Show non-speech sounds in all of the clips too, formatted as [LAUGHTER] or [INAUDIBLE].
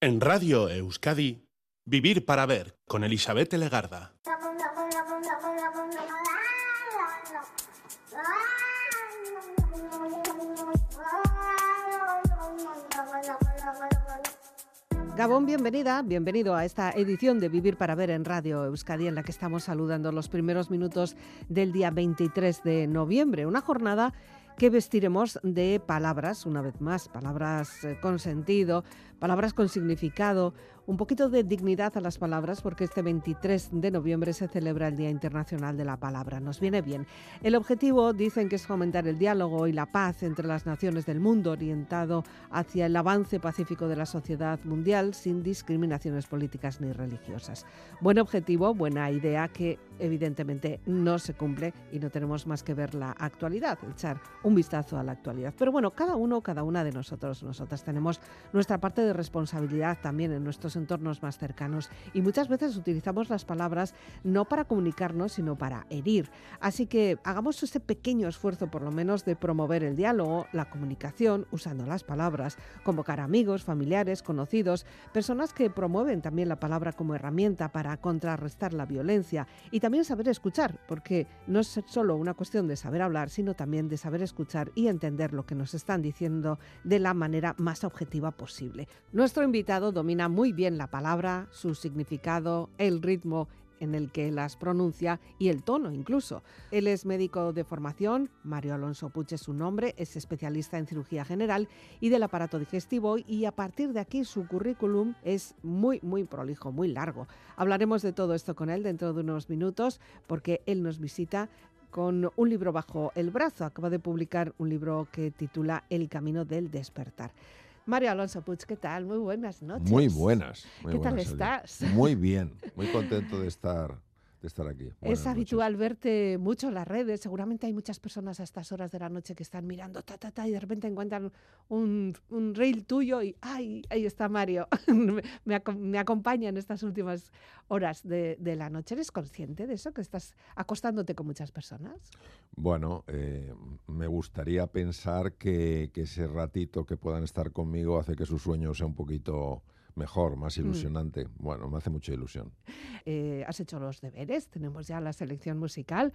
En Radio Euskadi, Vivir para Ver con Elizabeth Legarda. Gabón, bienvenida, bienvenido a esta edición de Vivir para Ver en Radio Euskadi, en la que estamos saludando los primeros minutos del día 23 de noviembre, una jornada que vestiremos de palabras, una vez más, palabras eh, con sentido, palabras con significado, un poquito de dignidad a las palabras porque este 23 de noviembre se celebra el Día Internacional de la Palabra. Nos viene bien. El objetivo dicen que es fomentar el diálogo y la paz entre las naciones del mundo orientado hacia el avance pacífico de la sociedad mundial sin discriminaciones políticas ni religiosas. Buen objetivo, buena idea que evidentemente no se cumple y no tenemos más que ver la actualidad, echar un vistazo a la actualidad. Pero bueno, cada uno, cada una de nosotros, nosotras tenemos nuestra parte de responsabilidad también en nuestros entornos más cercanos y muchas veces utilizamos las palabras no para comunicarnos, sino para herir. Así que hagamos ese pequeño esfuerzo por lo menos de promover el diálogo, la comunicación, usando las palabras, convocar amigos, familiares, conocidos, personas que promueven también la palabra como herramienta para contrarrestar la violencia y también saber escuchar, porque no es solo una cuestión de saber hablar, sino también de saber escuchar y entender lo que nos están diciendo de la manera más objetiva posible. Nuestro invitado domina muy bien la palabra, su significado, el ritmo en el que las pronuncia y el tono incluso. Él es médico de formación, Mario Alonso Puche es su nombre, es especialista en cirugía general y del aparato digestivo y a partir de aquí su currículum es muy, muy prolijo, muy largo. Hablaremos de todo esto con él dentro de unos minutos porque él nos visita con un libro bajo el brazo. Acaba de publicar un libro que titula El Camino del Despertar. Mario Alonso Puig, ¿qué tal? Muy buenas noches. Muy buenas. ¿Qué tal estás? Muy bien, muy contento de estar de estar aquí. es habitual verte mucho en las redes. Seguramente hay muchas personas a estas horas de la noche que están mirando ta, ta, ta, y de repente encuentran un, un reel tuyo y ¡ay! Ahí está Mario. [LAUGHS] me, me, acompaña en estas últimas horas de, de, la noche. ¿Eres consciente de eso? ¿Que estás acostándote con muchas personas? Bueno, eh, me gustaría pensar que, que ese ratito que puedan estar conmigo hace que su sueño sea un poquito mejor, más mm. ilusionante. Bueno, me hace mucha ilusión. Eh, has hecho los deberes, tenemos ya la selección musical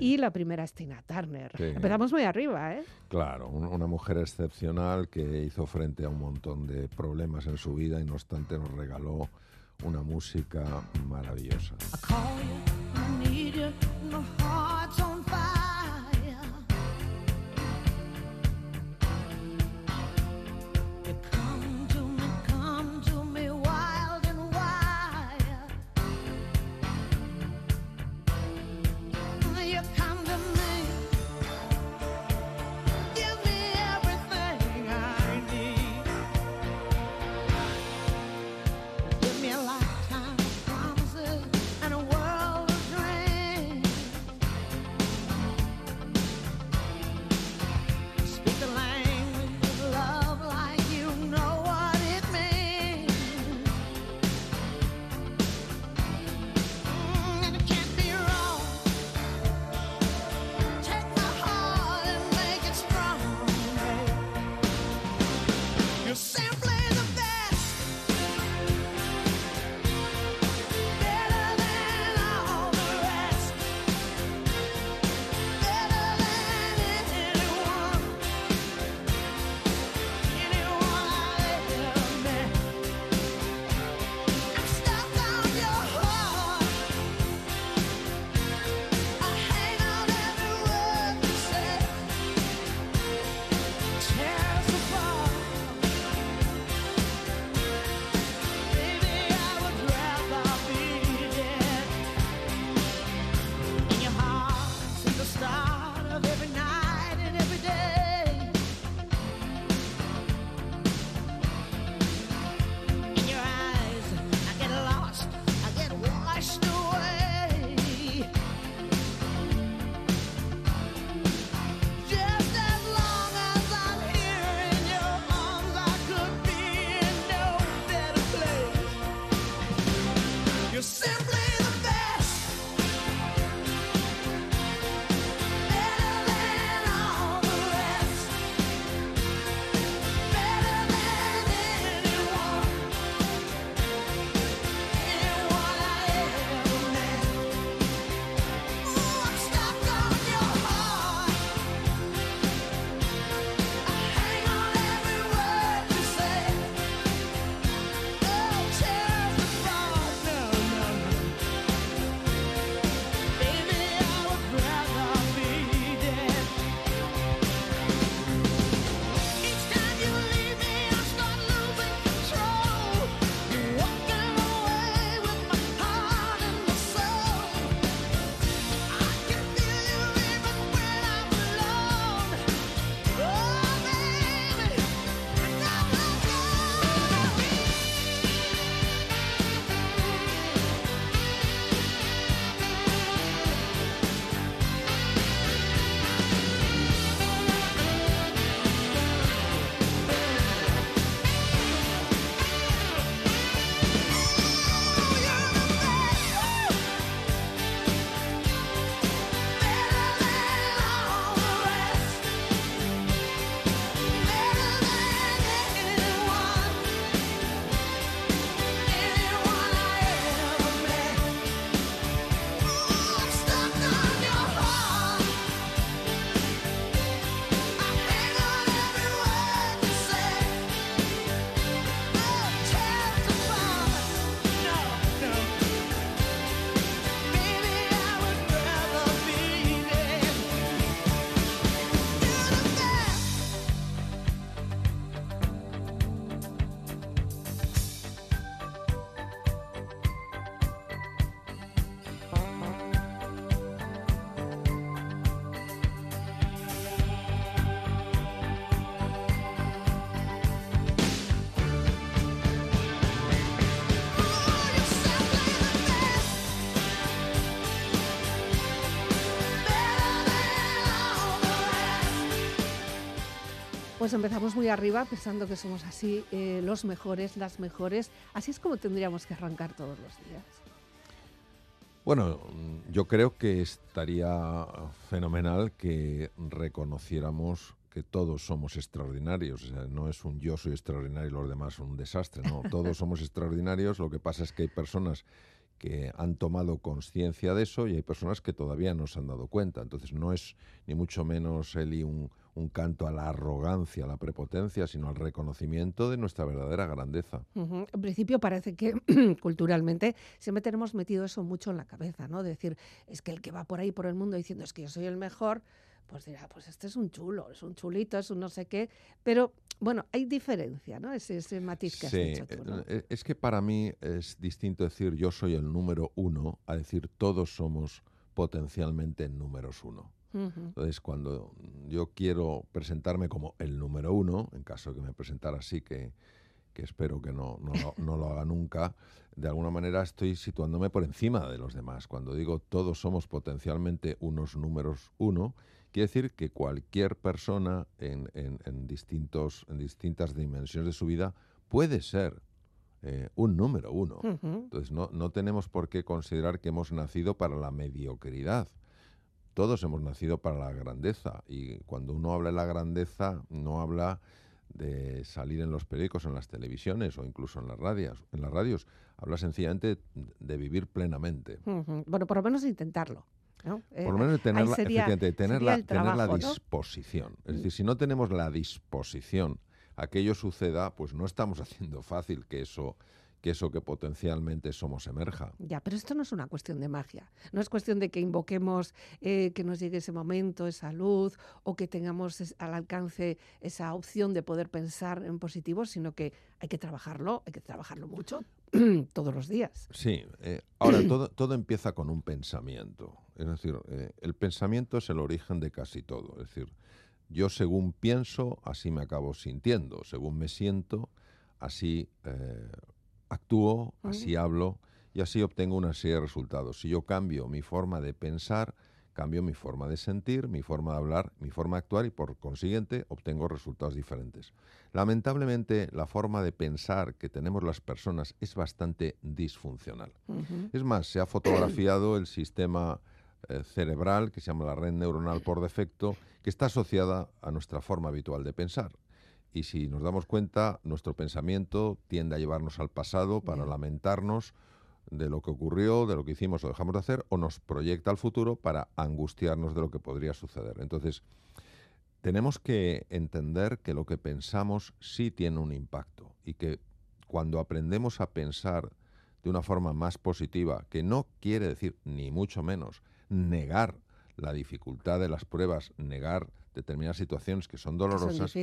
y la primera es Tina Turner. Empezamos muy arriba, ¿eh? Claro, una mujer excepcional que hizo frente a un montón de problemas en su vida y no obstante nos regaló una música maravillosa. Pues empezamos muy arriba pensando que somos así, eh, los mejores, las mejores. Así es como tendríamos que arrancar todos los días. Bueno, yo creo que estaría fenomenal que reconociéramos que todos somos extraordinarios. no es un yo soy extraordinario y los demás son un desastre. No, [LAUGHS] todos somos extraordinarios. Lo que pasa es que hay personas que han tomado conciencia de eso y hay personas que todavía no se han dado cuenta. Entonces no es ni mucho menos, Eli, un, un canto a la arrogancia, a la prepotencia, sino al reconocimiento de nuestra verdadera grandeza. En principio parece que [CLEARS THROAT] culturalmente siempre tenemos metido eso mucho en la cabeza, ¿no? De decir, es que el que va por ahí por el mundo diciendo es que yo soy el mejor, pues dirá, pues este es un chulo, es un chulito, es un no sé qué, pero bueno, hay diferencia, ¿no? Ese, ese matiz que has dicho tú, ¿no? Eh, eh, es que para mí es distinto decir yo soy el número uno a decir todos somos potencialmente números uno. Entonces, cuando yo quiero presentarme como el número uno, en caso de que me presentara así, que, que espero que no, no, lo, no, lo, haga nunca, de alguna manera estoy situándome por encima de los demás. Cuando digo todos somos potencialmente unos números uno, quiere decir que cualquier persona en, en, distintos, en distintas dimensiones de su vida puede ser eh, un número uno. Entonces, no, no tenemos por qué considerar que hemos nacido para la mediocridad. Todos hemos nacido para la grandeza y cuando uno habla de la grandeza no habla de salir en los periódicos, en las televisiones o incluso en las radios. En las radios habla sencillamente de vivir plenamente. Bueno, por lo menos intentarlo. Por lo menos de tener, la, tener, la, tener la disposición. Es decir, si no tenemos la disposición a que ello suceda, pues no estamos [LAUGHS] haciendo fácil que eso que eso que potencialmente somos emerja. Ya, pero esto no es una cuestión de magia. No es cuestión de que invoquemos eh, que nos llegue ese momento, esa luz, o que tengamos al alcance esa opción de poder pensar en positivo, sino que hay que trabajarlo, hay que trabajarlo mucho [CLEARS THROAT] todos los días. Sí, eh, ahora todo, [CLEARS THROAT] todo empieza con un pensamiento. Es decir, eh, el pensamiento es el origen de casi todo. Es decir, yo según pienso, así me acabo sintiendo. Según me siento, así actúo, así hablo y así obtengo una serie de resultados. Si yo cambio mi forma de pensar, cambio mi forma de sentir, mi forma de hablar, mi forma de actuar y por consiguiente obtengo resultados diferentes. Lamentablemente la forma de pensar que tenemos las personas es bastante disfuncional. Es más, se ha fotografiado el sistema eh, cerebral que se llama la red neuronal por defecto, que está asociada a nuestra forma habitual de pensar y si nos damos cuenta, nuestro pensamiento tiende a llevarnos al pasado para lamentarnos de lo que ocurrió, de lo que hicimos o dejamos de hacer, o nos proyecta al futuro para angustiarnos de lo que podría suceder. Entonces, tenemos que entender que lo que pensamos sí tiene un impacto y que cuando aprendemos a pensar de una forma más positiva, que no quiere decir ni mucho menos negar la dificultad de las pruebas, negar determinadas situaciones que son dolorosas,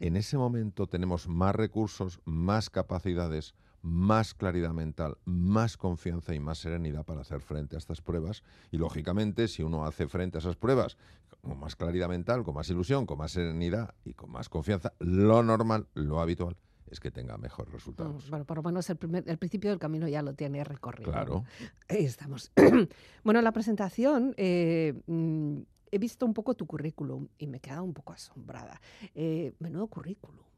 en ese momento tenemos más recursos, más capacidades, más claridad mental, más confianza y más serenidad para hacer frente a estas pruebas. Y lógicamente, si uno hace frente a esas pruebas con más claridad mental, con más ilusión, con más serenidad y con más confianza, lo normal, lo habitual es que tenga mejores resultados. Bueno, por lo menos el, primer, el principio del camino ya lo tiene recorrido. Claro. Ahí estamos. [CLEARS THROAT] bueno, la presentación eh, mm, he visto un poco tu currículum y me he quedado un poco asombrada. Eh, menudo currículum.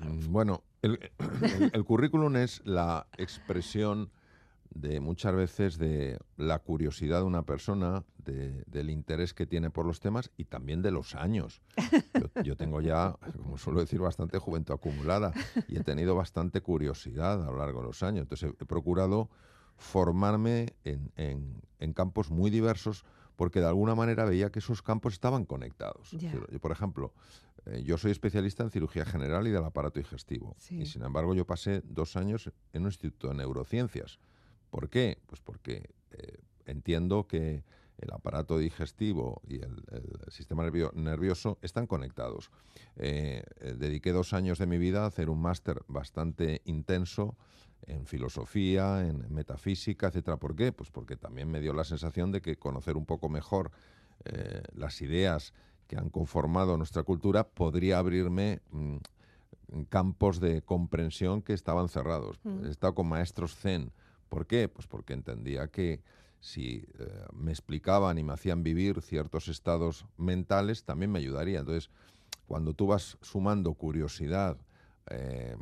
Mm, bueno, el, currículum es la expresión de muchas veces de la curiosidad de una persona, del interés que tiene por los temas y también de los años. Yo, tengo ya, como suelo decir, bastante juventud acumulada y he tenido bastante curiosidad a lo largo de los años. Entonces he, procurado formarme en, en, campos muy diversos porque de alguna manera veía que esos campos estaban conectados. Yo, por ejemplo, eh, yo soy especialista en cirugía general y del aparato digestivo. Y sin embargo, yo pasé dos años en un instituto de neurociencias. ¿Por qué? Pues porque eh, entiendo que el aparato digestivo y el, sistema nervioso están conectados. Eh, dediqué dos años de mi vida a hacer un máster bastante intenso en filosofía, en metafísica, etcétera. ¿Por qué? Pues porque también me dio la sensación de que conocer un poco mejor eh, las ideas que han conformado nuestra cultura podría abrirme mm, campos de comprensión que estaban cerrados. Mm. He estado con maestros zen. ¿Por qué? Pues porque entendía que si eh, me explicaban y me hacían vivir ciertos estados mentales, también me ayudaría. Entonces, cuando tú vas sumando curiosidad, eh,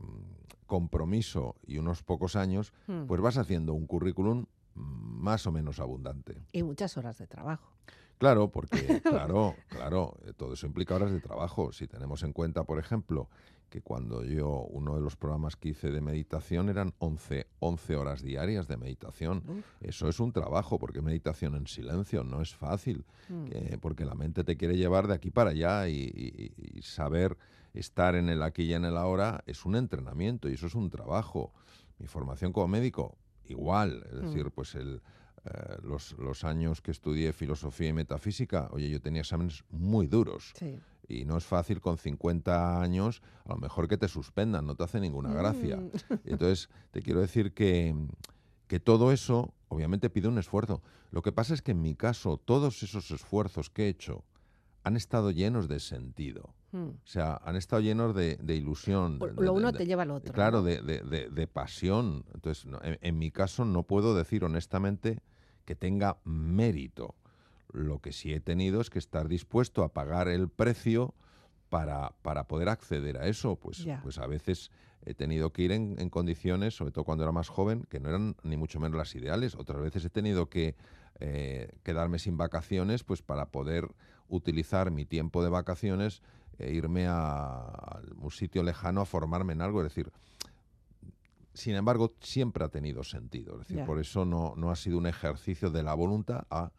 compromiso y unos pocos años, Hmm. pues vas haciendo un currículum más o menos abundante. Y muchas horas de trabajo. Claro, [LAUGHS] porque, claro, claro, eh, todo eso implica horas de trabajo. Si tenemos en cuenta, por ejemplo, que cuando yo, uno de los programas que hice de meditación eran 11, 11 horas diarias de meditación. Uf. Eso es un trabajo, porque meditación en silencio no es fácil, Mm. eh, porque la mente te quiere llevar de aquí para allá y, y- y saber estar en el aquí y en el ahora es un entrenamiento y eso es un trabajo. Mi formación como médico, igual, es Mm. decir, pues el, eh, los, los años que estudié filosofía y metafísica, oye, yo tenía exámenes muy duros Sí. y no es fácil con 50 años, a lo mejor que te suspendan, no te hace ninguna gracia. Mm. [LAUGHS] Y Entonces, te quiero decir que, que todo eso obviamente pide un esfuerzo. Lo que pasa es que en mi caso, todos esos esfuerzos que he hecho han estado llenos de sentido. Mm. O sea, han estado llenos de, de ilusión. de- Lo uno de- te lleva al otro. Claro, de, pasión. Entonces, no, en, en mi caso no puedo decir honestamente que tenga mérito. Lo que sí he tenido es que estar dispuesto a pagar el precio para, para poder acceder a eso. Pues, pues a veces he tenido que ir en, en condiciones, sobre todo cuando era más joven, que no eran ni mucho menos las ideales. Otras veces he tenido que eh, quedarme sin vacaciones pues para poder utilizar mi tiempo de vacaciones e irme a, a un sitio lejano a formarme en algo. Es decir, sin embargo, siempre ha tenido sentido. Es decir, por eso no, no ha sido un ejercicio de la voluntad a...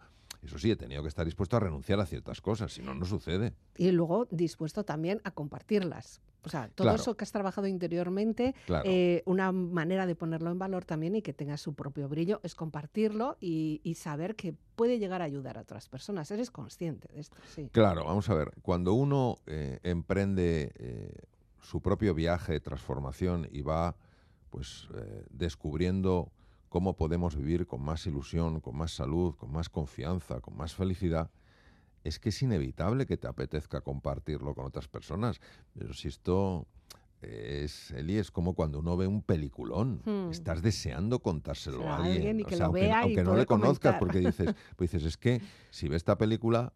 Eso sí, he tenido que estar dispuesto a renunciar a ciertas cosas, si no, no sucede. Y luego dispuesto también a compartirlas. O sea, todo Claro. eso que has trabajado interiormente, Claro. eh, una manera de ponerlo en valor también y que tenga su propio brillo es compartirlo y, y saber que puede llegar a ayudar a otras personas. Eres consciente de esto, sí. Claro, vamos a ver, cuando uno eh, emprende eh, su propio viaje de transformación y va pues descubriendo cómo podemos vivir con más ilusión, con más salud, con más confianza, con más felicidad, es que es inevitable que te apetezca compartirlo con otras personas. Pero si esto es, Eli, es como cuando uno ve un peliculón, Hmm. estás deseando contárselo O sea, a alguien, O sea, aunque, no le conozcas, comentar. porque dices, [LAUGHS] pues dices, es que si ve esta película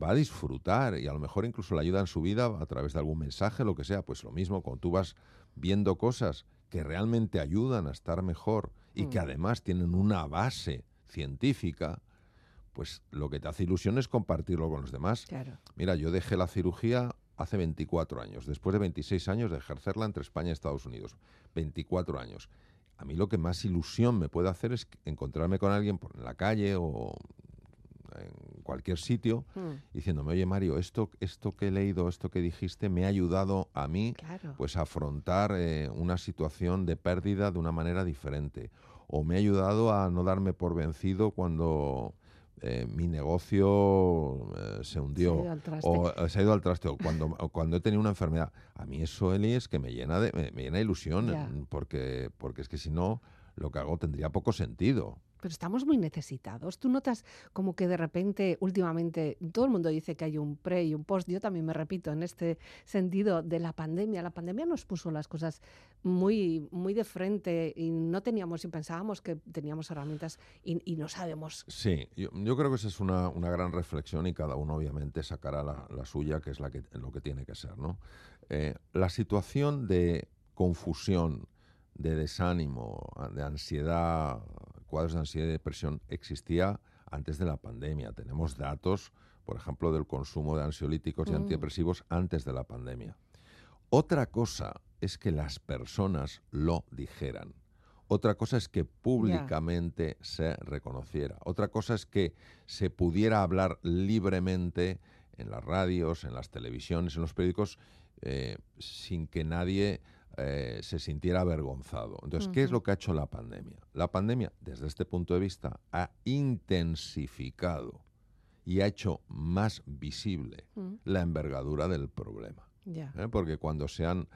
va a disfrutar y a lo mejor incluso le ayuda en su vida a través de algún mensaje, lo que sea, pues lo mismo, cuando tú vas viendo cosas que realmente ayudan a estar mejor y que Mm. además tienen una base científica, pues lo que te hace ilusión es compartirlo con los demás. Claro. Mira, yo dejé la cirugía hace 24 años, después de 26 años de ejercerla entre España y Estados Unidos. 24 años. A mí lo que más ilusión me puede hacer es encontrarme con alguien por en la calle o en cualquier sitio Mm, diciéndome, oye Mario, esto, esto que he leído, esto que dijiste, me ha ayudado a mí Claro. pues a afrontar eh, una situación de pérdida de una manera diferente. O me ha ayudado a no darme por vencido cuando eh, mi negocio eh, se Se ha hundió. ido al traste. o eh, se ha ido al traste. O cuando, o cuando he tenido una enfermedad. A mí eso, Eli, es que me llena de, me, me llena de ilusión. Mm, Porque, porque es que si no, lo que hago tendría poco sentido. Pero estamos muy necesitados. Tú notas como que de repente, últimamente, todo el mundo dice que hay un pre y un post. Yo también me repito en este sentido de la pandemia. La pandemia nos puso las cosas muy, muy de frente y no teníamos y pensábamos que teníamos herramientas y, no sabemos. Sí, yo, creo que esa es una, una gran reflexión y cada uno obviamente sacará la, suya, que es la que, lo que tiene que ser. ¿no? Eh, la situación de confusión, de desánimo, de ansiedad, cuadros de ansiedad y depresión existía antes de la pandemia. Tenemos datos, por ejemplo, del consumo de ansiolíticos y Mm. antidepresivos antes de la pandemia. Otra cosa es que las personas lo dijeran. Otra cosa es que públicamente se reconociera. Otra cosa es que se pudiera hablar libremente en las radios, en las televisiones, en los periódicos, eh, sin que nadie eh, se sintiera avergonzado. Entonces, ¿qué es lo que ha hecho la pandemia? La pandemia, desde este punto de vista, ha intensificado y ha hecho más visible Mm, la envergadura del problema. ¿eh? Porque cuando se han,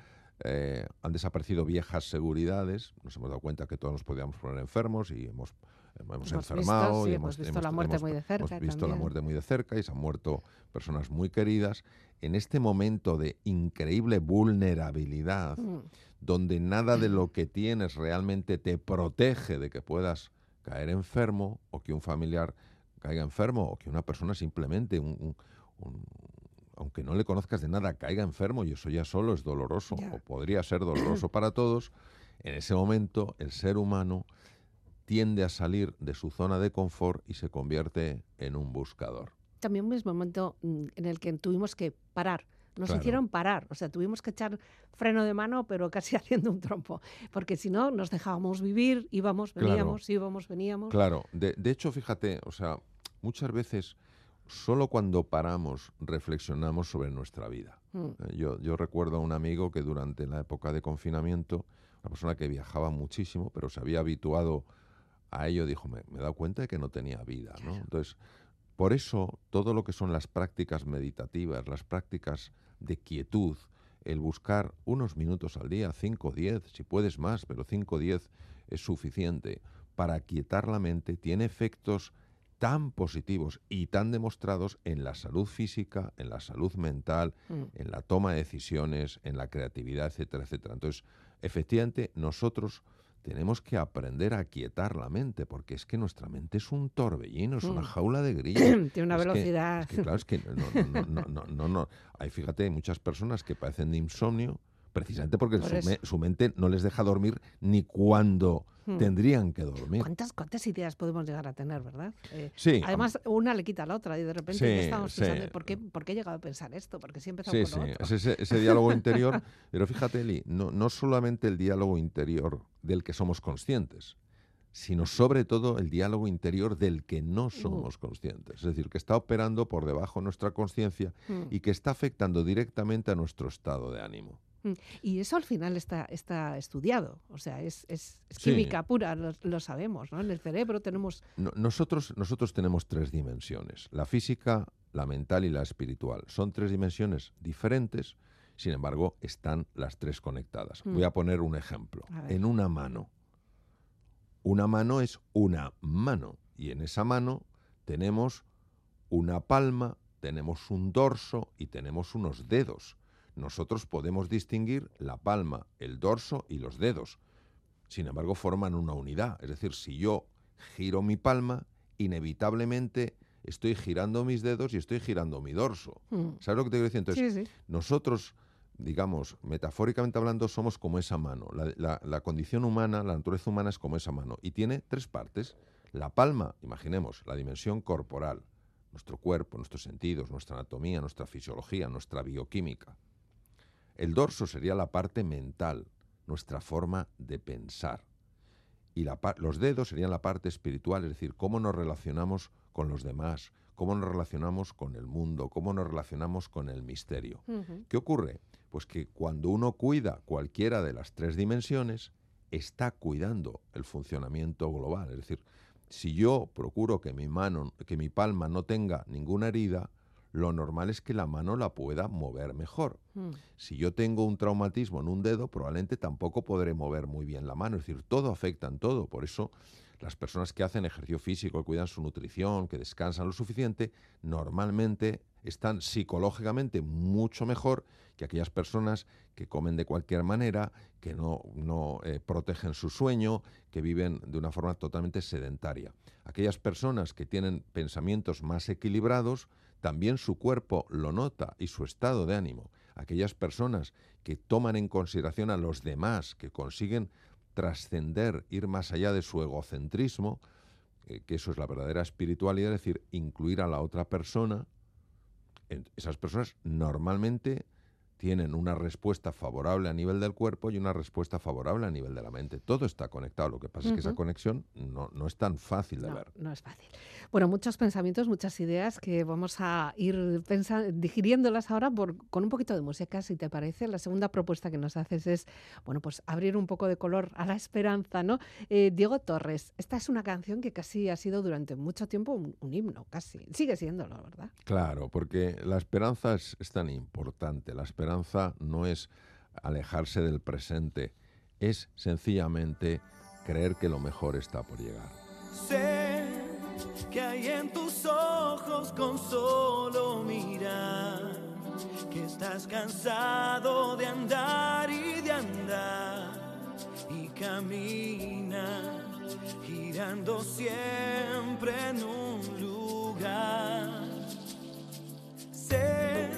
eh, han desaparecido viejas seguridades, nos hemos dado cuenta que todos nos podíamos poner enfermos y hemos, hemos, Hemos visto, enfermado sí, y hemos hemos, visto hemos- la muerte muy de cerca hemos visto la muerte muy de cerca y se han muerto personas muy queridas. En este momento de increíble vulnerabilidad, Mm, donde nada de lo que tienes realmente te protege de que puedas caer enfermo o que un familiar caiga enfermo o que una persona simplemente, un, un- un- aunque no le conozcas de nada, caiga enfermo y eso ya solo es doloroso o podría ser doloroso [CLEARS THROAT] para todos, en ese momento el ser humano tiende a salir de su zona de confort y se convierte en un buscador. También un momento mm, en el que tuvimos que parar. Nos hicieron parar, o sea, tuvimos que echar freno de mano, pero [LAUGHS] casi haciendo un trompo, porque si no nos dejábamos vivir, íbamos, veníamos, íbamos, veníamos. Claro, de, de hecho, fíjate, o sea, muchas veces solo cuando paramos reflexionamos sobre nuestra vida. Mm. Eh, yo, yo, recuerdo a un amigo que durante la época de confinamiento, una persona que viajaba muchísimo, pero se había habituado a ello, dijo, me, he dado cuenta de que no tenía vida. ¿no? Entonces, por eso todo lo que son las prácticas meditativas, las prácticas de quietud, el buscar unos minutos al día, 5 o 10, si puedes más, pero 5 o 10 es suficiente para quietar la mente, tiene efectos tan positivos y tan demostrados en la salud física, en la salud mental, mm. en la toma de decisiones, en la creatividad, etcétera, etcétera. Entonces, efectivamente, nosotros tenemos que aprender a quietar la mente, porque es que nuestra mente es un torbellino, es una mm. jaula de grillos. [CLEARS THROAT] Tiene una velocidad. claro, es que no, no, no, no, no, Hay, fíjate, hay muchas personas que padecen de insomnio, precisamente porque su, mente no les deja dormir ni cuando hmm. tendrían que dormir. ¿Cuántas, ¿Cuántas ideas podemos llegar a tener, verdad? Eh, sí. Además, una le quita a la otra y de repente estamos pensando, ¿por qué, ¿por qué he llegado a pensar esto? Porque siempre sí, sí. Es ese, ese diálogo interior. [LAUGHS] Pero fíjate, Eli, no, no solamente el diálogo interior del que somos conscientes, sino sobre todo el diálogo interior del que no somos conscientes. Es decir, que está operando por debajo de nuestra conciencia hmm. y que está afectando directamente a nuestro estado de ánimo. Mm, y eso al final está, está estudiado, o sea, es, química pura, lo, sabemos, ¿no? En el cerebro tenemos... nosotros, nosotros tenemos tres dimensiones, la física, la mental y la espiritual. Son tres dimensiones diferentes, sin embargo, están las tres conectadas. Voy a mm. poner un ejemplo. En una mano. Una mano es una mano, y en esa mano tenemos una palma, tenemos un dorso y tenemos unos dedos nosotros podemos distinguir la palma, el dorso y los dedos. Sin embargo, forman una unidad. Es decir, si yo giro mi palma, inevitablemente estoy girando mis dedos y estoy girando mi dorso. Hmm. ¿Sabes lo que te quiero decir? Entonces, nosotros, digamos, metafóricamente hablando, somos como esa mano. La, la, condición humana, la naturaleza humana es como esa mano. Y tiene tres partes. La palma, imaginemos, la dimensión corporal, nuestro cuerpo, nuestros sentidos, nuestra anatomía, nuestra fisiología, nuestra bioquímica. El dorso sería la parte mental, nuestra forma de pensar. Y los dedos serían la parte espiritual, es decir, cómo nos relacionamos con los demás, cómo nos relacionamos con el mundo, cómo nos relacionamos con el misterio. ¿Qué ocurre? Pues que cuando uno cuida cualquiera de las tres dimensiones, está cuidando el funcionamiento global. Es decir, si yo procuro que mi mano, que mi palma no tenga ninguna herida, lo normal es que la mano la pueda mover mejor. Hmm. Si yo tengo un traumatismo en un dedo, probablemente tampoco podré mover muy bien la mano. Es decir, todo afecta en todo. Por eso las personas que hacen ejercicio físico, que cuidan su nutrición, que descansan lo suficiente, normalmente están psicológicamente mucho mejor que aquellas personas que comen de cualquier manera, que no, no eh, protegen su sueño, que viven de una forma totalmente sedentaria. Aquellas personas que tienen pensamientos más equilibrados, también su cuerpo lo nota y su estado de ánimo. Aquellas personas que toman en consideración a los demás, que consiguen trascender, ir más allá de su egocentrismo, eh, que eso es la verdadera espiritualidad, es decir, incluir a la otra persona, esas personas normalmente tienen una respuesta favorable a nivel del cuerpo y una respuesta favorable a nivel de la mente. Todo está conectado. Lo que pasa es que esa conexión no, no es tan fácil de ver. No es fácil. Bueno, muchos pensamientos, muchas ideas que vamos a ir digiriéndolas ahora por, con un poquito de música, si te parece. La segunda propuesta que nos haces es, bueno, pues abrir un poco de color a la esperanza, ¿no? Eh, Diego Torres, esta es una canción que casi ha sido durante mucho tiempo un, himno, casi. Sigue siéndolo, ¿verdad? Claro, porque la esperanza es, es tan importante. La esperanza esperanza no es alejarse del presente, es sencillamente creer que lo mejor está por llegar. Sé que hay en tus ojos con solo mirar, que estás cansado de andar y de andar y camina girando siempre en un lugar. Sé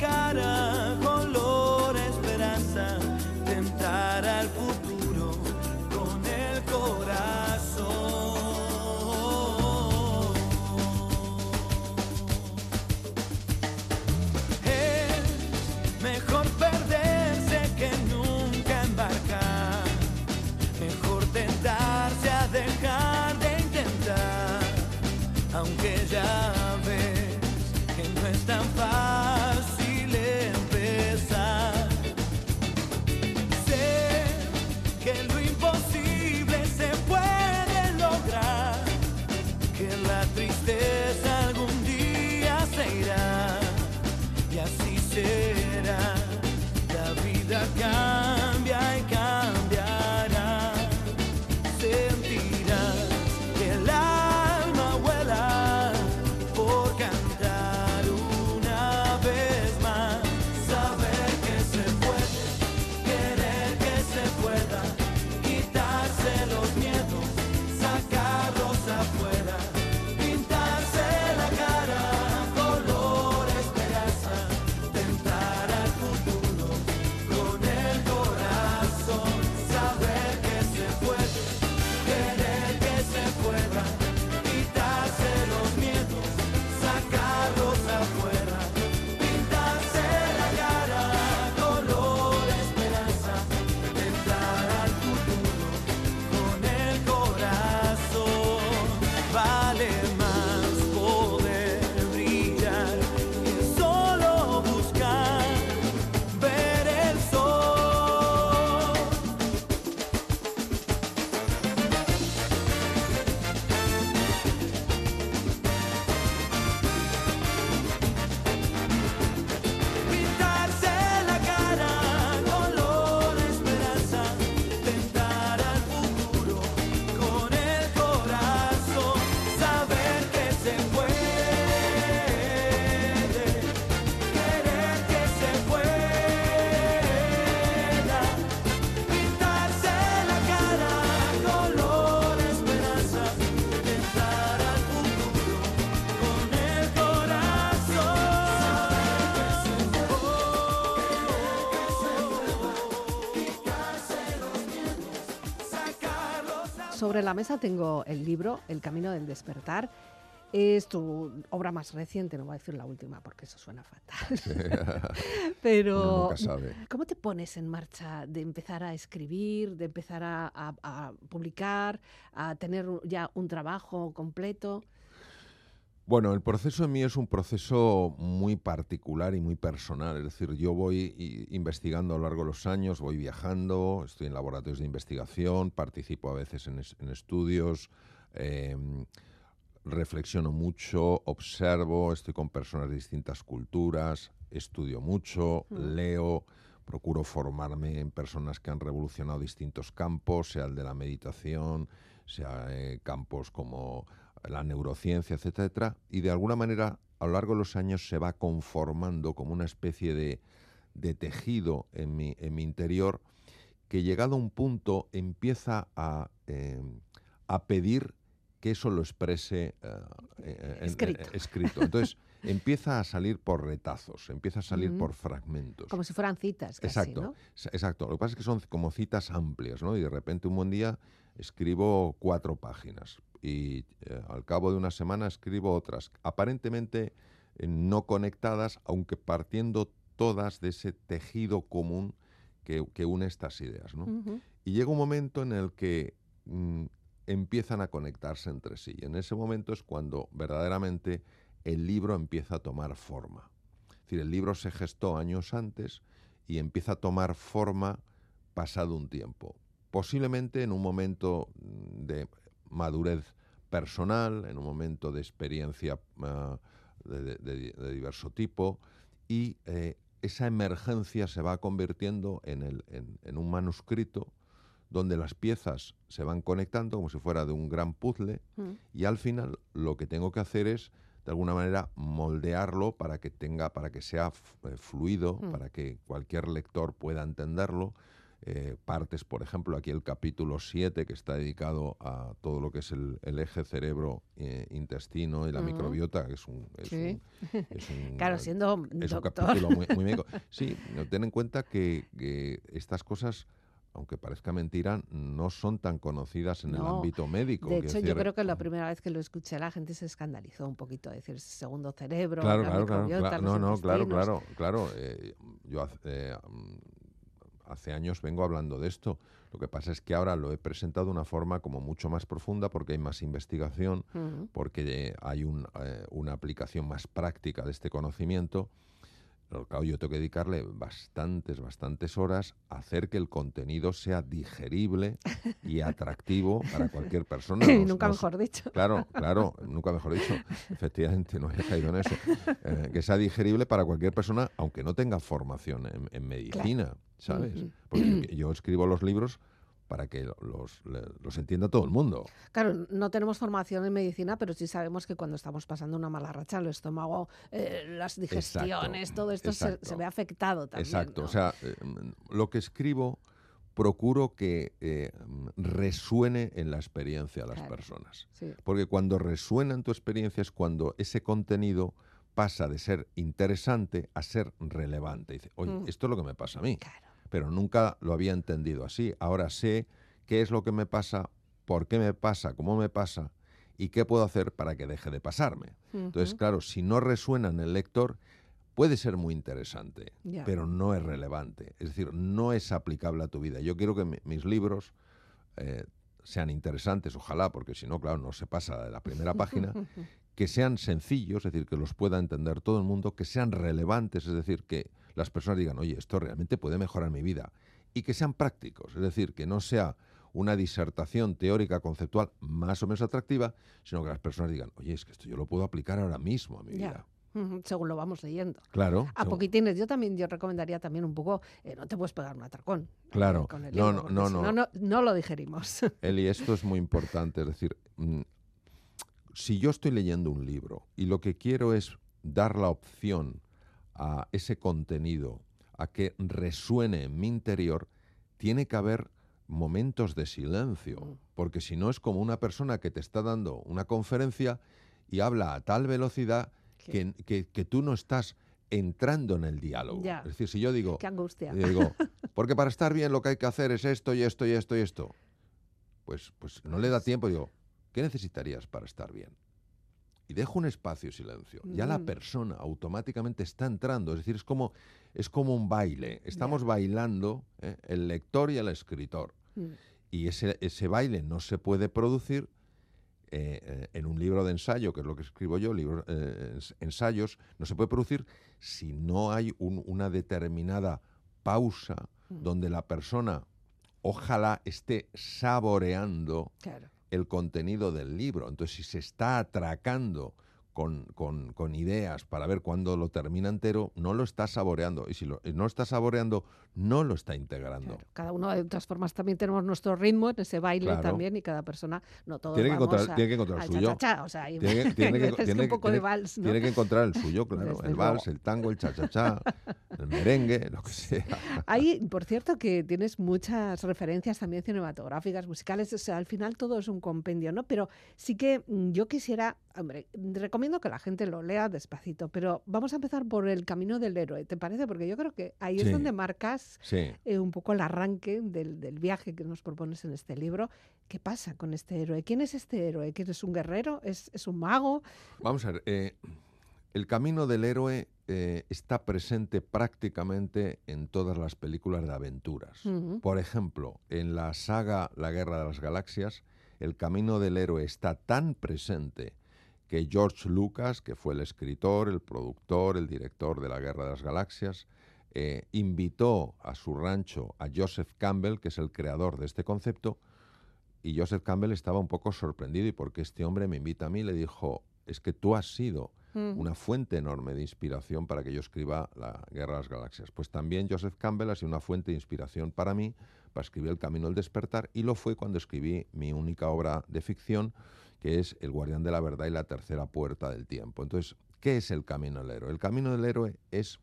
cara, color esperanza, tentar al futuro Sobre la mesa tengo el libro El Camino del Despertar. Es tu obra más reciente, no voy a decir la última porque eso suena fatal. [LAUGHS] Pero, Uno nunca sabe. ¿cómo te pones en marcha de empezar a escribir, de empezar a, a- a publicar, a tener ya un trabajo completo? Bueno, el proceso en mí es un proceso muy particular y muy personal. Es decir, yo voy investigando a lo largo de los años, voy viajando, estoy en laboratorios de investigación, participo a veces en, es- en estudios, em, reflexiono mucho, observo, estoy con personas de distintas culturas, estudio mucho, Mm. leo, procuro formarme en personas que han revolucionado distintos campos, sea el de la meditación, sea eh, campos como la neurociencia, etcétera, etcétera, y de alguna manera a lo largo de los años se va conformando como una especie de, de tejido en mi, en mi interior que llegado a un punto empieza a, eh, a pedir que eso lo exprese eh, eh, en- Escrito. eh, escrito. Entonces [LAUGHS] empieza a salir por retazos, empieza a salir por fragmentos. Como si fueran citas, casi, Exacto, exacto. Lo que pasa es que son como citas amplias, ¿no? Y de repente un buen día escribo cuatro páginas y eh, al cabo de una semana escribo otras, aparentemente eh, no conectadas, aunque partiendo todas de ese tejido común que, que une estas ideas, ¿no? Y llega un momento en el que mm, empiezan a conectarse entre sí. Y en ese momento es cuando verdaderamente el libro empieza a tomar forma. Es decir, el libro se gestó años antes y empieza a tomar forma pasado un tiempo. Posiblemente en un momento mm, de madurez personal, en un momento de experiencia ah, de, de- de- de diverso tipo y eh, esa emergencia se va convirtiendo en, el- en- en un manuscrito donde las piezas se van conectando como si fuera de un gran puzzle Mm. y al final lo que tengo que hacer es de alguna manera moldearlo para que tenga para que sea eh, fluido Mm. para que cualquier lector pueda entenderlo Eh, partes por ejemplo aquí el capítulo 7 que está dedicado a todo lo que es el, el eje cerebro eh, intestino y la microbiota que es un, es Sí. un- [LAUGHS] es un- Claro, siendo es un capítulo muy, muy médico. [LAUGHS] Sí, ten en cuenta que, que estas cosas, aunque parezca mentira, no son tan conocidas en el ámbito médico. De hecho, yo creo que la primera vez que lo escuché la gente se escandalizó un poquito, decir segundo cerebro, Claro, la claro, claro, claro. No, no, claro, claro, claro. eh, yo eh, hace años vengo hablando de esto. Lo que pasa es que ahora lo he presentado de una forma como mucho más profunda porque hay más investigación, porque eh, hay un, eh, una aplicación más práctica de este conocimiento. Pero claro, yo tengo que dedicarle bastantes, bastantes horas a hacer que el contenido sea digerible y [LAUGHS] atractivo para cualquier persona. [COUGHS] No- Nunca mejor dicho. Claro, [LAUGHS] claro, nunca mejor dicho. Efectivamente, no había caído en eso. Eh, que sea digerible para cualquier persona, aunque no tenga formación en, en medicina, ¿sabes? Ujú. Porque yo- yo escribo los libros para que lo- los, los entienda todo el mundo. Claro, no tenemos formación en medicina, pero sí sabemos que cuando estamos pasando una mala racha, el estómago, eh, las digestiones, todo esto se, ve afectado también. Exacto. ¿no? O sea, eh, lo que escribo procuro que eh, resuene en la experiencia de las Claro. personas. Sí. Porque cuando resuena en tu experiencia es cuando ese contenido pasa de ser interesante a ser relevante. Dice, oye, Mm. esto es lo que me pasa a mí, Claro. Pero nunca lo había entendido así. Ahora sé qué es lo que me pasa, por qué me pasa, cómo me pasa y qué puedo hacer para que deje de pasarme. Entonces, claro, si no resuena en el lector, puede ser muy interesante, pero no es relevante. Es decir, no es aplicable a tu vida. Yo quiero que mi- mis libros eh, sean interesantes, ojalá, porque si no, claro, no se pasa de la primera página, [LAUGHS] que sean sencillos, es decir, que los pueda entender todo el mundo, que sean relevantes, es decir, que las personas digan, oye, esto realmente puede mejorar mi vida, y que sean prácticos, es decir, que no sea una disertación teórica conceptual más o menos atractiva, sino que las personas digan, oye, es que esto yo lo puedo aplicar ahora mismo a mi vida. Según lo vamos leyendo. Claro. A según- poquitines, yo también yo recomendaría también un poco, eh, no te puedes pegar un atracón. eh, Claro. con el No, libro, no, no, no. no, no lo digerimos. [LAUGHS] Eli, esto es muy importante. Es decir, mm, si yo estoy leyendo un libro y lo que quiero es dar la opción a ese contenido a que resuene en mi interior, tiene que haber momentos de silencio, Mm. porque si no es como una persona que te está dando una conferencia y habla a tal velocidad que, que- que tú no estás entrando en el diálogo. Ya. Es decir, si yo digo, Qué angustia. y digo, [LAUGHS] porque para estar bien lo que hay que hacer es esto y esto y esto y esto. Pues, pues no le da tiempo. Digo, ¿qué necesitarías para estar bien? Y dejo un espacio silencio. Ya la Mm. persona automáticamente está entrando. Es decir, es como, es como un baile. Estamos bailando ¿eh? el lector y el escritor. Mm. Y ese, ese baile no se puede producir eh, eh, en un libro de ensayo, que es lo que escribo yo, eh, ens- ensayos, no se puede producir si no hay un- una determinada pausa Mm. donde la persona ojalá esté saboreando Claro. El contenido del libro. Entonces, si se está atracando con, con- con ideas para ver cuándo lo termina entero, no lo está saboreando. Y si lo, y no está saboreando, no lo está integrando. Claro, cada uno de todas formas también tenemos nuestro ritmo en ese baile Claro. también y cada persona, no todos Tiene que vamos encontrar- a- tiene que encontrar el suyo. o sea, Tiene que- [LAUGHS] tiene hay que- veces tiene un que- poco tiene- de vals, ¿no? Tiene que encontrar el suyo, [LAUGHS] claro. Desde el vals, luego. el tango, el cha-cha-cha, el merengue, lo que sea. Hay, por cierto, que tienes muchas referencias también cinematográficas, musicales, o sea, al final todo es un compendio, ¿no? Pero sí que mm, yo quisiera, hombre, recomiendo que la gente lo lea despacito, pero vamos a empezar por el camino del héroe, ¿te parece? Porque yo creo que ahí es Sí. donde marcas Sí. eh, un poco el arranque del, del viaje que nos propones en este libro. ¿Qué pasa con este héroe? ¿Quién es este héroe? ¿Quién es un guerrero? ¿Es, es un mago? Vamos a ver, eh, el camino del héroe eh, está presente prácticamente en todas las películas de aventuras. Por ejemplo, en la saga La Guerra de las Galaxias, el camino del héroe está tan presente que George Lucas, que fue el escritor, el productor, el director de La Guerra de las Galaxias, eh, invitó a su rancho a Joseph Campbell, que es el creador de este concepto, y Joseph Campbell estaba un poco sorprendido y porque este hombre me invita a mí, le dijo, es que tú has sido Mm. una fuente enorme de inspiración para que yo escriba La Guerra de las Galaxias. Pues también Joseph Campbell ha sido una fuente de inspiración para mí para escribir El Camino del Despertar y lo fue cuando escribí mi única obra de ficción, que es El Guardián de la Verdad y la Tercera Puerta del Tiempo. Entonces, ¿qué es el Camino del Héroe? El Camino del Héroe es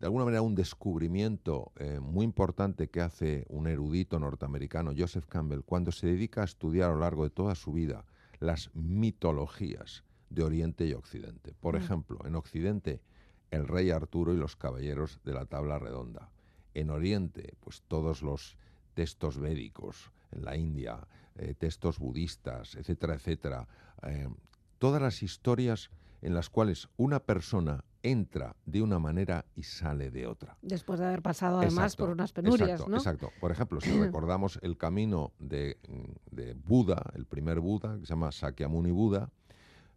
de alguna manera un descubrimiento eh, muy importante que hace un erudito norteamericano, Joseph Campbell, cuando se dedica a estudiar a lo largo de toda su vida las mitologías de Oriente y Occidente. Por Mm. ejemplo, en Occidente, el rey Arturo y los caballeros de la tabla redonda. En Oriente, pues todos los textos védicos, en la India, eh, textos budistas, etcétera, etcétera. eh, todas las historias en las cuales una persona entra de una manera y sale de otra. Después de haber pasado además Exacto, por unas penurias, exacto, ¿no? Exacto. Por ejemplo, si [CLEARS THROAT] recordamos el camino de, de Buda, el primer Buda, que se llama Sakyamuni Buda,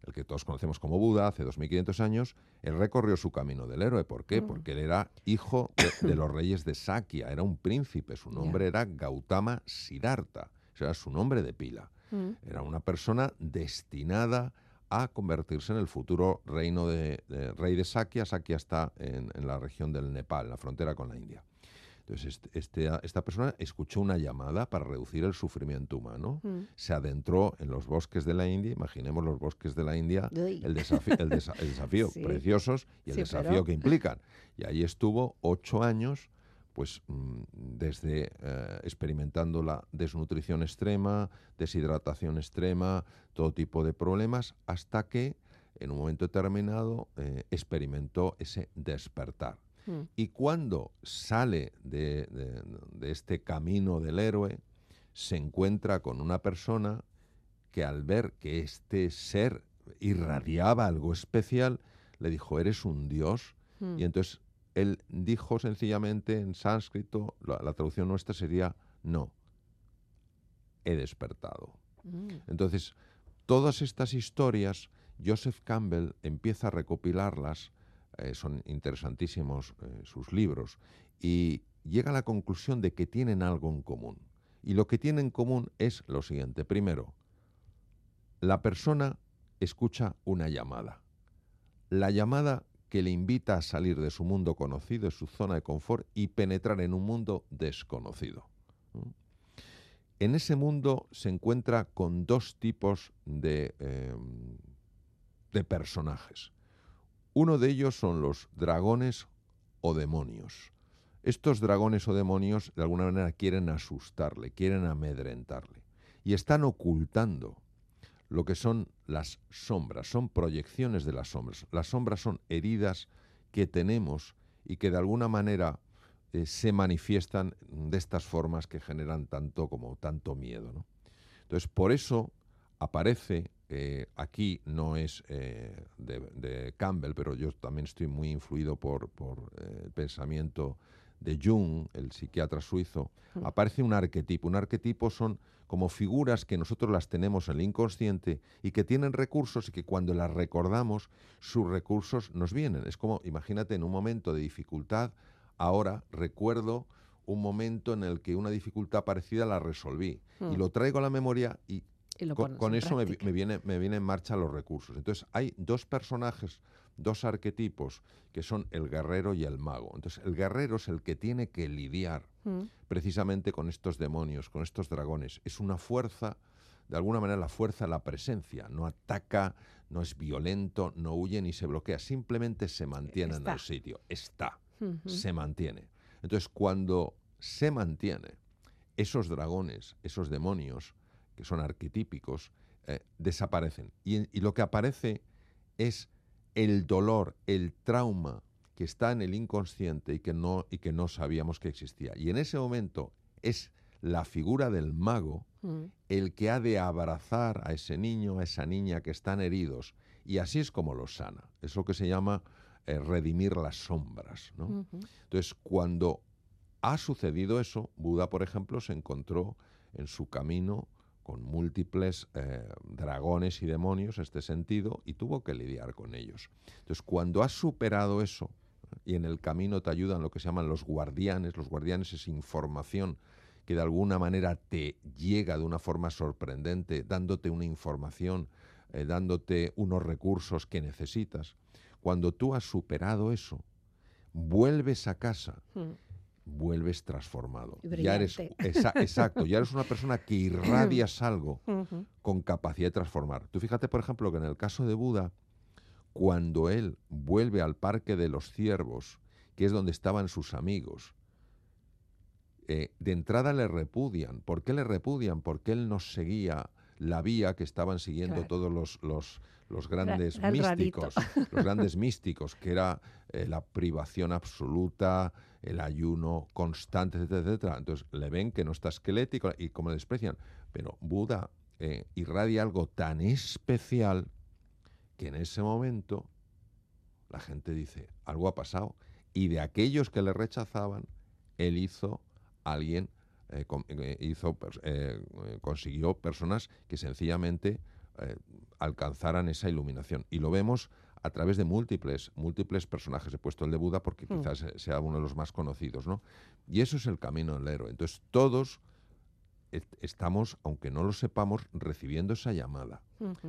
el que todos conocemos como Buda, hace 2500 años, él recorrió su camino del héroe. ¿Por qué? Mm. Porque él era hijo de, de los reyes de Sakya, era un príncipe, su nombre era Gautama Siddhartha, ese era su nombre de pila. Mm. Era una persona destinada a convertirse en el futuro reino de, de- rey de Sakya. Sakya está en, en la región del Nepal, en la frontera con la India. Entonces, este- este- esta persona escuchó una llamada para reducir el sufrimiento humano. Mm. Se adentró en los bosques de la India, imaginemos los bosques de la India, Uy. el, desafi- el desa- el desafío, [LAUGHS] Sí. preciosos, y el Sí, desafío pero- que implican. Y ahí estuvo ocho años, pues mm, desde eh, experimentando la desnutrición extrema, deshidratación extrema, todo tipo de problemas, hasta que en un momento determinado eh, experimentó ese despertar. Mm. Y cuando sale de, de- de este camino del héroe, se encuentra con una persona que al ver que este ser irradiaba algo especial, le dijo, eres un dios. Mm. Y entonces él dijo sencillamente en sánscrito, la, la traducción nuestra sería, no, he despertado. Mm. Entonces, todas estas historias, Joseph Campbell empieza a recopilarlas, eh, son interesantísimos eh, sus libros, y llega a la conclusión de que tienen algo en común. Y lo que tienen en común es lo siguiente. Primero, la persona escucha una llamada. La llamada que le invita a salir de su mundo conocido, de su zona de confort, y penetrar en un mundo desconocido. En ese mundo se encuentra con dos tipos de, eh, de personajes. Uno de ellos son los dragones o demonios. Estos dragones o demonios de alguna manera quieren asustarle, quieren amedrentarle y están ocultando lo que son las sombras, son proyecciones de las sombras. Las sombras son heridas que tenemos y que de alguna manera eh, se manifiestan de estas formas que generan tanto como tanto miedo. Entonces, por eso aparece, eh, aquí no es eh, de, de Campbell, pero yo también estoy muy influido por, por eh, el pensamiento de Jung, el psiquiatra suizo, Mm. aparece un arquetipo. Un arquetipo son como figuras que nosotros las tenemos en el inconsciente y que tienen recursos y que cuando las recordamos, sus recursos nos vienen. Es como, imagínate, en un momento de dificultad, ahora recuerdo un momento en el que una dificultad parecida la resolví y Mm. lo traigo a la memoria y Y lo con, eso me, me viene, me viene en marcha los recursos. Entonces, hay dos personajes, dos arquetipos, que son el guerrero y el mago. Entonces, el guerrero es el que tiene que lidiar Mm. precisamente con estos demonios, con estos dragones. Es una fuerza, de alguna manera la fuerza, la presencia. No ataca, no es violento, no huye ni se bloquea, simplemente se mantiene en el sitio. Está, se mantiene. Entonces, cuando se mantiene, esos dragones, esos demonios, que son arquetípicos, eh, desaparecen. Y, y lo que aparece es el dolor, el trauma que está en el inconsciente y que no, y que no sabíamos que existía. Y en ese momento es la figura del mago Mm. el que ha de abrazar a ese niño, a esa niña que están heridos. Y así es como los sana. Es lo que se llama eh, redimir las sombras. ¿no? Entonces, cuando ha sucedido eso, Buda, por ejemplo, se encontró en su camino con múltiples eh, dragones y demonios, este sentido, y tuvo que lidiar con ellos. Entonces, cuando has superado eso, y en el camino te ayudan lo que se llaman los guardianes, los guardianes es información que de alguna manera te llega de una forma sorprendente, dándote una información eh, dándote unos recursos que necesitas. Cuando tú has superado eso, vuelves a casa, Mm. Vuelves transformado. Ya eres, exacto, ya eres una persona que [LAUGHS] irradias algo con capacidad de transformar. Tú fíjate, por ejemplo, que en el caso de Buda, cuando él vuelve al parque de los ciervos, que es donde estaban sus amigos, eh, de entrada le repudian. ¿Por qué le repudian? Porque él no seguía la vía que estaban siguiendo Claro. todos los, los, los grandes místicos, los grandes [LAUGHS] místicos, que era eh, la privación absoluta, el ayuno constante, etcétera, etcétera. Entonces le ven que no está esquelético y como le desprecian. Pero Buda eh, irradia algo tan especial que en ese momento la gente dice, algo ha pasado. Y de aquellos que le rechazaban, él hizo alguien, eh, eh, consiguió personas que sencillamente alcanzaran esa iluminación. Y lo vemos a través de múltiples, múltiples personajes. He puesto el de Buda porque Mm. quizás sea uno de los más conocidos, ¿no? Y eso es el camino del héroe. Entonces todos est- estamos, aunque no lo sepamos, recibiendo esa llamada.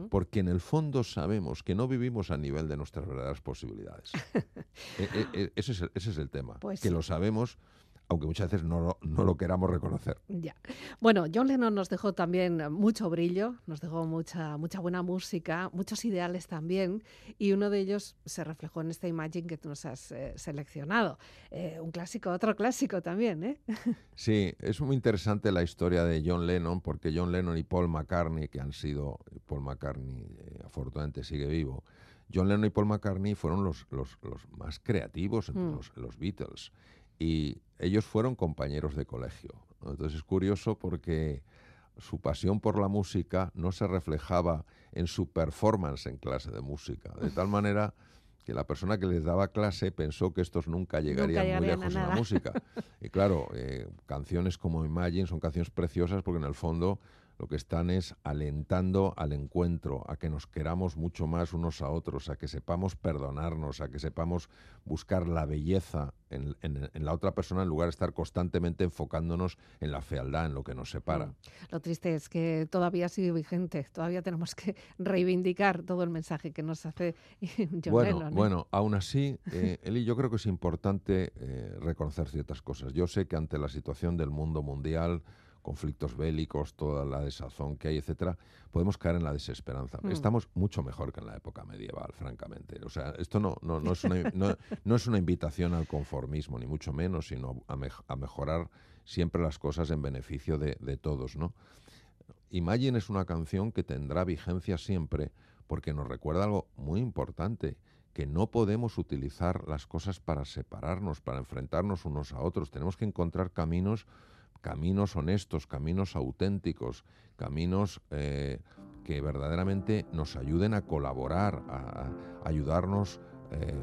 Porque en el fondo sabemos que no vivimos a nivel de nuestras verdaderas posibilidades. [LAUGHS] E- e- e- ese, es el, ese es el tema. Pues que sí. lo sabemos, aunque muchas veces no no lo queramos reconocer. Ya. Bueno, John Lennon nos dejó también mucho brillo, nos dejó mucha, mucha buena música, muchos ideales también, y uno de ellos se reflejó en esta imagen que tú nos has eh, seleccionado. Eh, un clásico, otro clásico también, ¿eh? [LAUGHS] Sí, es muy interesante la historia de John Lennon, porque John Lennon y Paul McCartney, que han sido, Paul McCartney eh, afortunadamente sigue vivo, John Lennon y Paul McCartney fueron los, los- los más creativos entre Mm. los, los Beatles. Y ellos fueron compañeros de colegio. Entonces es curioso porque su pasión por la música no se reflejaba en su performance en clase de música. De tal manera que la persona que les daba clase pensó que estos nunca llegarían muy llegarían lejos en la música. [LAUGHS] Y claro, eh, canciones como Imagine son canciones preciosas porque en el fondo lo que están es alentando al encuentro, a que nos queramos mucho más unos a otros, a que sepamos perdonarnos, a que sepamos buscar la belleza en, en- en la otra persona en lugar de estar constantemente enfocándonos en la fealdad, en lo que nos separa. Mm. Lo triste es que todavía sigue vigente, todavía tenemos que [LAUGHS] reivindicar todo el mensaje que nos hace [LAUGHS] John bueno. ¿eh? bueno, aún así, eh, [LAUGHS] Eli, yo creo que es importante eh, reconocer ciertas cosas. Yo sé que ante la situación del mundo mundial, conflictos bélicos, toda la desazón que hay, etcétera, podemos caer en la desesperanza. Mm. Estamos mucho mejor que en la época medieval, francamente. O sea, esto no, no, no, es, una, [LAUGHS] no, no es una invitación al conformismo, ni mucho menos, sino a, mej- a mejorar siempre las cosas en beneficio de, de todos, ¿no? Imagine es una canción que tendrá vigencia siempre porque nos recuerda algo muy importante, que no podemos utilizar las cosas para separarnos, para enfrentarnos unos a otros. Tenemos que encontrar caminos, caminos honestos, caminos auténticos, caminos eh, que verdaderamente nos ayuden a colaborar, a, ayudarnos eh,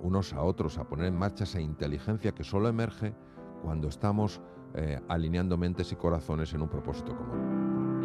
unos a otros, a poner en marcha esa inteligencia que solo emerge cuando estamos eh, alineando mentes y corazones en un propósito común.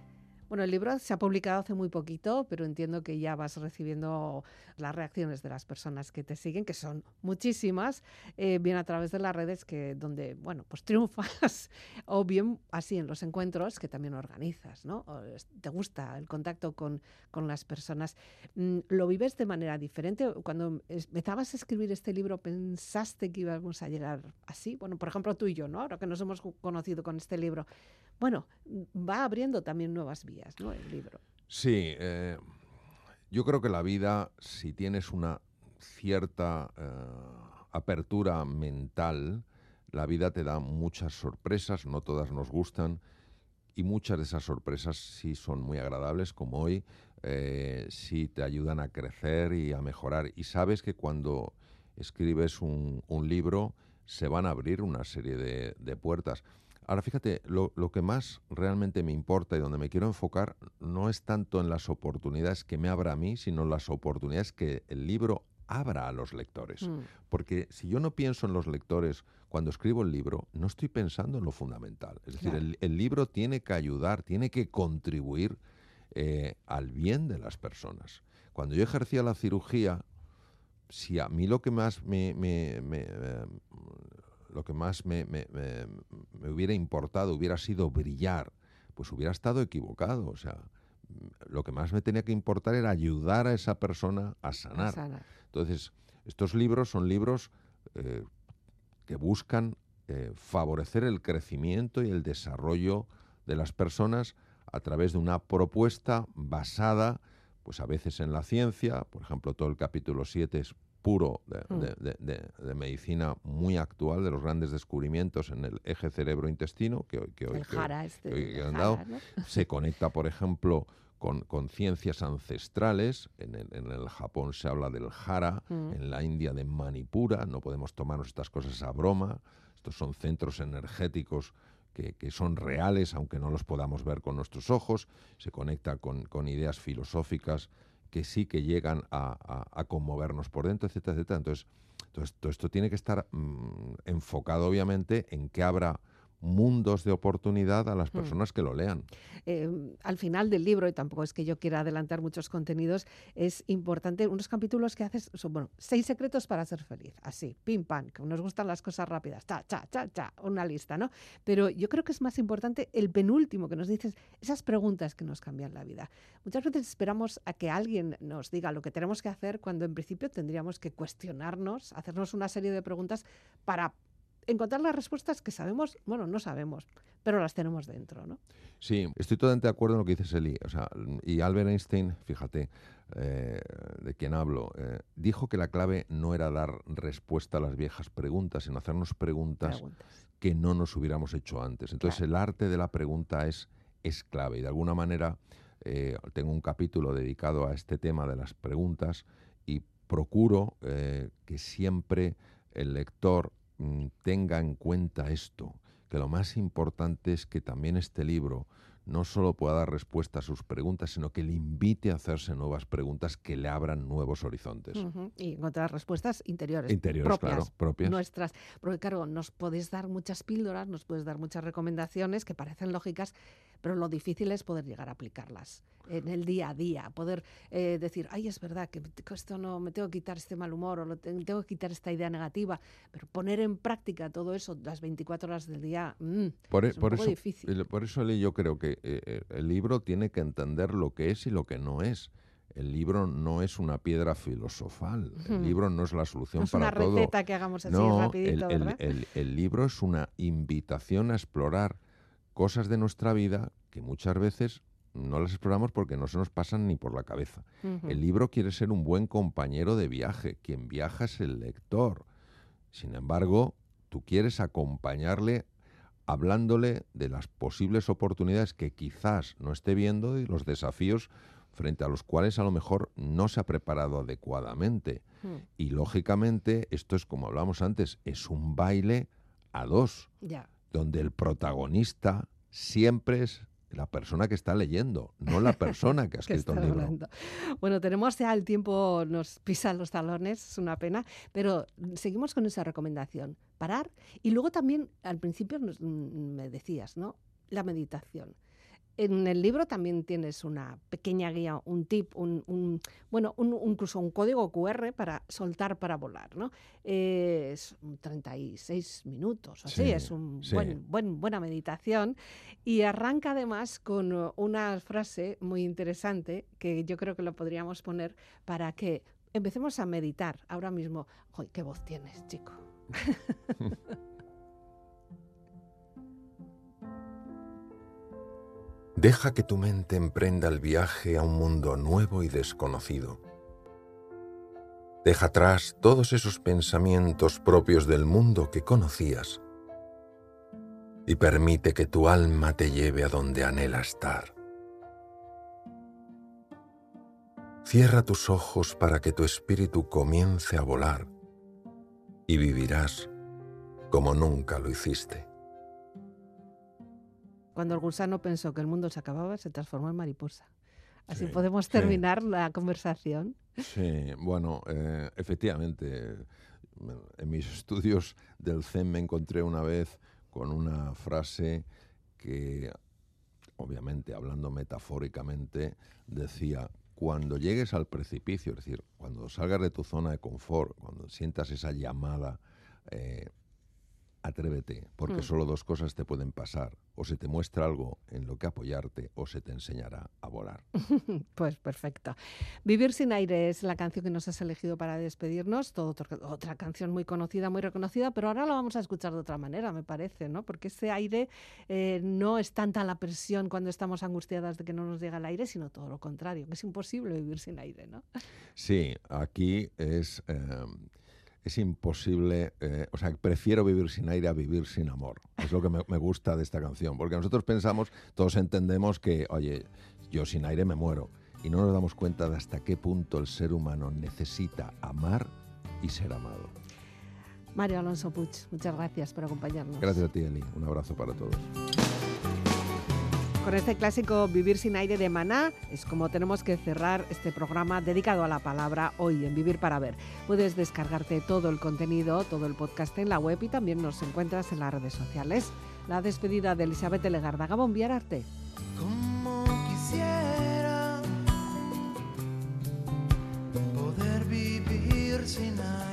Bueno, el libro se ha publicado hace muy poquito, pero entiendo que ya vas recibiendo las reacciones de las personas que te siguen, que son muchísimas, eh, bien a través de las redes que donde, bueno, pues triunfas, [LAUGHS] o bien así en los encuentros que también organizas, ¿no? O Te gusta el contacto con, con las personas. Mm, ¿Lo vives de manera diferente? Cuando empezabas a escribir este libro, ¿pensaste que íbamos a llegar así? Bueno, por ejemplo, tú y yo, ¿no? Ahora que nos hemos conocido con este libro. Bueno, va abriendo también nuevas vías, Sí, eh, yo creo que la vida, si tienes una cierta eh, apertura mental, la vida te da muchas sorpresas, no todas nos gustan, y muchas de esas sorpresas sí son muy agradables, como hoy, eh, sí te ayudan a crecer y a mejorar. Y sabes que cuando escribes un, libro se van a abrir una serie de puertas. Ahora fíjate, lo, lo que más realmente me importa y donde me quiero enfocar no es tanto en las oportunidades que me abra a mí, sino las oportunidades que el libro abra a los lectores. Mm. Porque si yo no pienso en los lectores cuando escribo el libro, no estoy pensando en lo fundamental. Es decir, el, el libro tiene que ayudar, tiene que contribuir eh, al bien de las personas. Cuando yo ejercía la cirugía, si a mí lo que más me, me- me, eh, lo que más me, me- me- me hubiera importado hubiera sido brillar, pues hubiera estado equivocado. O sea, lo que más me tenía que importar era ayudar a esa persona a sanar. Sana. Entonces, estos libros son libros eh, que buscan eh, favorecer el crecimiento y el desarrollo de las personas a través de una propuesta basada, pues a veces en la ciencia, por ejemplo, todo el capítulo 7 es puro de, Mm. de- de- medicina muy actual, de los grandes descubrimientos en el eje cerebro-intestino, que hoy, que hoy- este. que hoy han jara, dado. ¿no? se conecta, por ejemplo, con, con ciencias ancestrales. En el, en el Japón se habla del jara, Mm. en la India de Manipura. No podemos tomarnos estas cosas a broma. Estos son centros energéticos que, que son reales, aunque no los podamos ver con nuestros ojos. Se conecta con, con ideas filosóficas que sí que llegan a, conmovernos por dentro, etcétera, etcétera. Entonces, entonces, todo esto tiene que estar mm, enfocado, obviamente, en que abra mundos de oportunidad a las Mm. personas que lo lean. Eh, al final del libro, y tampoco es que yo quiera adelantar muchos contenidos, es importante unos capítulos que haces, son, bueno, seis secretos para ser feliz, así, pim pam, que nos gustan las cosas rápidas, cha, cha, cha, cha, una lista, ¿no? Pero yo creo que es más importante el penúltimo que nos dices, esas preguntas que nos cambian la vida. Muchas veces esperamos a que alguien nos diga lo que tenemos que hacer cuando en principio tendríamos que cuestionarnos, hacernos una serie de preguntas para encontrar las respuestas que sabemos, bueno, no sabemos, pero las tenemos dentro, ¿no? Sí, estoy totalmente de acuerdo en lo que dice Eli. O sea, y Albert Einstein, fíjate, eh, de quien hablo, eh, dijo que la clave no era dar respuesta a las viejas preguntas, sino hacernos preguntas Preguntas. que no nos hubiéramos hecho antes. Entonces, Claro. el arte de la pregunta es, es clave. Y de alguna manera, eh, tengo un capítulo dedicado a este tema de las preguntas y procuro que siempre el lector tenga en cuenta esto, que lo más importante es que también este libro no solo pueda dar respuesta a sus preguntas, sino que le invite a hacerse nuevas preguntas que le abran nuevos horizontes. Y encontrar respuestas interiores. Interiores, propias, claro, propias. Nuestras. Porque, claro, nos podéis dar muchas píldoras, nos puedes dar muchas recomendaciones que parecen lógicas, pero lo difícil es poder llegar a aplicarlas en el día a día. Poder eh, decir, ay, es verdad que esto no me tengo que quitar este mal humor o lo te- tengo que quitar esta idea negativa. Pero poner en práctica todo eso las 24 horas del día. mm, Por, e- es un por poco eso, difícil. por eso yo creo que eh, eh, el libro tiene que entender lo que es y lo que no es. El libro no es una piedra filosofal. El libro no es la solución No es para una todo. receta que hagamos así no, rapidito, el, el- ¿verdad? el- el libro es una invitación a explorar cosas de nuestra vida que muchas veces no las exploramos porque no se nos pasan ni por la cabeza. El libro quiere ser un buen compañero de viaje. Quien viaja es el lector. Sin embargo, tú quieres acompañarle hablándole de las posibles oportunidades que quizás no esté viendo y los desafíos frente a los cuales a lo mejor no se ha preparado adecuadamente. Mm, Y lógicamente, esto es como hablamos antes, es un baile a dos, Ya. Donde el protagonista siempre es la persona que está leyendo, no la persona que ha [LAUGHS] que escrito el libro. hablando. Bueno, tenemos ya el tiempo, nos pisa los talones, es una pena, pero seguimos con esa recomendación, parar. Y luego también, al principio nos- mm, me decías, ¿no? la meditación. En el libro también tienes una pequeña guía, un tip, un, un- bueno, un- incluso un código QR para soltar para volar, ¿no? Eh, es un 36 minutos, así, Sí, es un sí. buen, buen- buena meditación. Y arranca además con uh, una frase muy interesante que yo creo que lo podríamos poner para que empecemos a meditar ahora mismo. ¡Ay, qué voz tienes, chico! [LAUGHS] [LAUGHS] Deja que tu mente emprenda el viaje a un mundo nuevo y desconocido. Deja atrás todos esos pensamientos propios del mundo que conocías y permite que tu alma te lleve a donde anhela estar. Cierra tus ojos para que tu espíritu comience a volar y vivirás como nunca lo hiciste. Cuando el gusano pensó que el mundo se acababa, se transformó en mariposa. Así Sí, podemos sí. terminar la conversación. Sí, bueno, eh, efectivamente, en mis estudios del Zen me encontré una vez con una frase que, obviamente, hablando metafóricamente, decía, cuando llegues al precipicio, es decir, cuando salgas de tu zona de confort, cuando sientas esa llamada, eh, atrévete, porque Mm. solo dos cosas te pueden pasar. O se te muestra algo en lo que apoyarte o se te enseñará a volar. [LAUGHS] Pues perfecto. Vivir sin aire es la canción que nos has elegido para despedirnos. Todo otro- otra canción muy conocida, muy reconocida, pero ahora la vamos a escuchar de otra manera, me parece, ¿no? Porque ese aire eh, no es tanta la presión cuando estamos angustiadas de que no nos llega el aire, sino todo lo contrario, que es imposible vivir sin aire, ¿no? Sí, aquí es, eh, es imposible, eh, o sea, prefiero vivir sin aire a vivir sin amor. Es lo que me, me gusta de esta canción, porque nosotros pensamos, todos entendemos que, oye, yo sin aire me muero, y no nos damos cuenta de hasta qué punto el ser humano necesita amar y ser amado. Mario Alonso Puig, muchas gracias por acompañarnos. Gracias a ti, Eli. Un abrazo para todos. Con este clásico Vivir sin aire de Maná es como tenemos que cerrar este programa dedicado a la palabra hoy en Vivir para Ver. Puedes descargarte todo el contenido, todo el podcast en la web y también nos encuentras en las redes sociales. La despedida de Elizabeth Legarda Gabón Viararte. Como quisiera poder vivir sin aire.